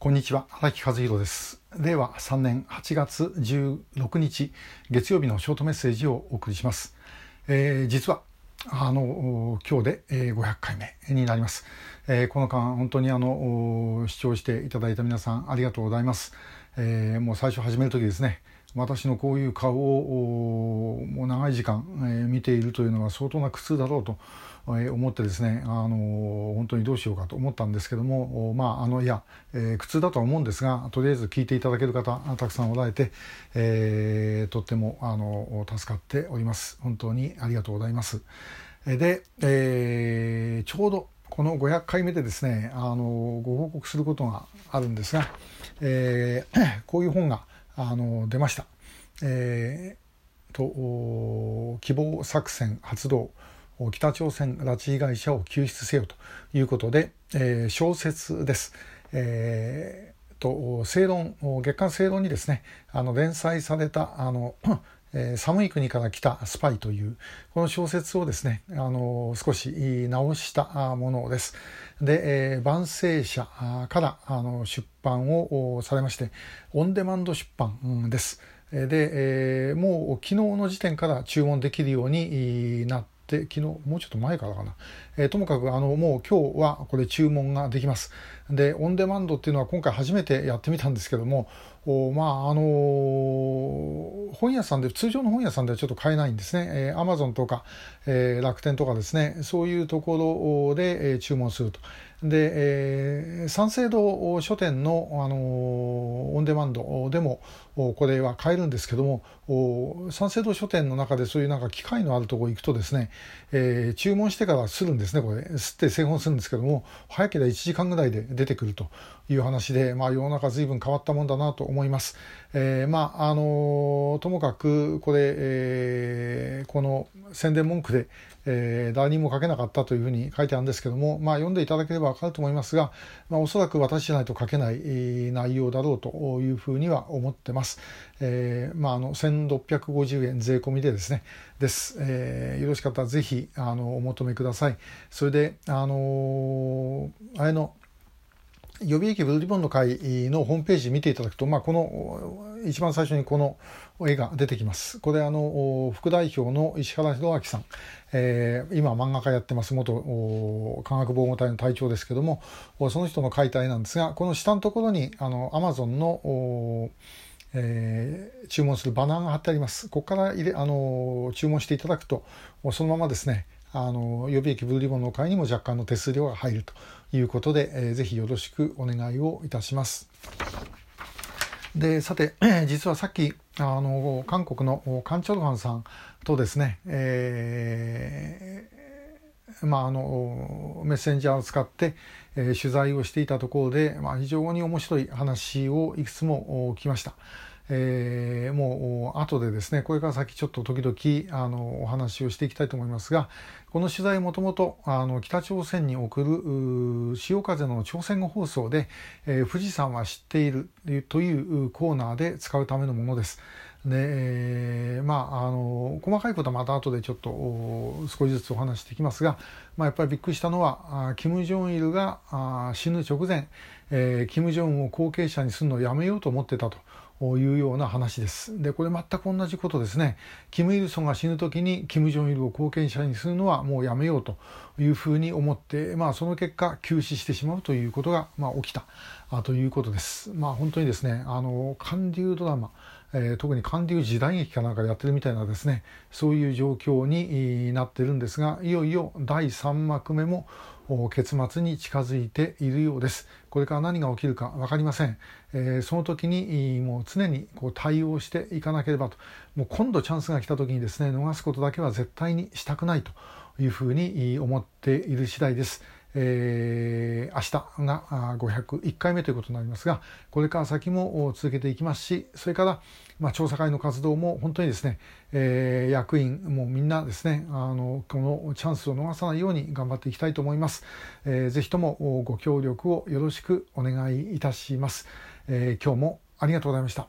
こんにちは。荒木和弘です。令和3年8月16日月曜日のショートメッセージをお送りします、えー、実はあの今日で500回目になります、えー、この間本当にあの視聴していただいた皆さんありがとうございます、えー、もう最初始める時ですね私のこういう顔をもう長い時間、えー、見ているというのは相当な苦痛だろうとえ思ってですね、あの本当にどうしようかと思ったんですけども、まあ、あのいや、えー、苦痛だとは思うんですがとりあえず聞いていただける方たくさんおられて、えー、とってもあの助かっております本当にありがとうございます。で、えー、ちょうどこの500回目でですねあのご報告することがあるんですが、えー、こういう本があの出ました。えー、と希望作戦発動北朝鮮拉致被害者を救出せよということで、えー、小説です。えー、と正論月刊正論にですねあの連載されたあのえー、寒い国から来たスパイというこの小説をですね、あの少し直したものです。で、えー、万世社からあの出版をされましてオンデマンド出版です。で、えー、もう昨日の時点から注文できるようになって昨日もうちょっと前からかな、え、ともかくあのもう今日はこれ注文ができますでオンデマンドっていうのは今回初めてやってみたんですけどもまああのー、本屋さんで通常の本屋さんではちょっと買えないんですね、えー、アマゾンとか、えー、楽天とかですね。そういうところで、えー、注文すると。で、えー、三省堂書店の、あのー、オンデマンドでもこれは買えるんですけども三省堂書店の中でそういうなんか機械のあるところ行くとですね、えー、注文してからするんですねこれ。吸って製本するんですけども早ければ1時間ぐらいで出てくるという話で、まあ、世の中随分変わったもんだなと思います。えー、まああのともかくこれ、えー、この宣伝文句で、えー、誰にも書けなかったというふうに書いてあるんですけども、まあ、読んでいただければ分かると思いますが、まあ、おそらく私じゃないと書けない内容だろうというふうには思ってます。えー、まあ、あの1650円税込みでですねです、えー、よろしかったらぜひあのお求めください。それであのあれの予備役ブルーリボンの会のホームページ見ていただくと、まあ、この一番最初にこの絵が出てきます。これあの副代表の石原弘明さん、えー、今漫画家やってます元科学防護隊の隊長ですけどもその人の描いた絵なんですがこの下のところにあのアマゾンのえー、注文するバナーが貼ってあります。ここから入れあの注文していただくとそのままですねあの予備役ブルーリボンの会にも若干の手数料が入るということで、えー、ぜひよろしくお願いをいたします。でさて 実はさっきあの韓国のカン・チョルハンさんとですね、えー、まあ、あのメッセンジャーを使って、えー、取材をしていたところで、まあ、非常に面白い話をいくつも聞きました。えー、もう後でですねこれから先ちょっと時々あのお話をしていきたいと思いますがこの取材もともと北朝鮮に送る潮風の朝鮮語放送で、えー、富士山は知っているというコーナーで使うためのものです。で、え、まああの細かいことはまた後でちょっと少しずつお話していきますが、まあ、やっぱりびっくりしたのは金正日が死ぬ直前、えー、金正恩を後継者にするのをやめようと思ってたと。いうような話です。でこれ全く同じことですね。キム・イルソンが死ぬ時にキム・ジョンイルを後継者にするのはもうやめようというふうに思って、まあ、その結果急死してしまうということが、まあ、起きたあということです。まあ、本当にですねあの韓流ドラマえー、特に韓流時代劇かなんかやってるみたいなですねそういう状況になってるんですがいよいよ第3幕目も結末に近づいているようです。これから何が起きるか分かりません。えー、その時にもう常にこう対応していかなければと。もう今度チャンスが来た時にですね逃すことだけは絶対にしたくないというふうに思っている次第です。えー、明日が501回目ということになりますがこれから先も続けていきますしそれから、まあ、調査会の活動も本当にですね、えー、役員もみんなですねあのこのチャンスを逃さないように頑張っていきたいと思います、えー、ぜひともご協力をよろしくお願いいたします、えー、今日もありがとうございました。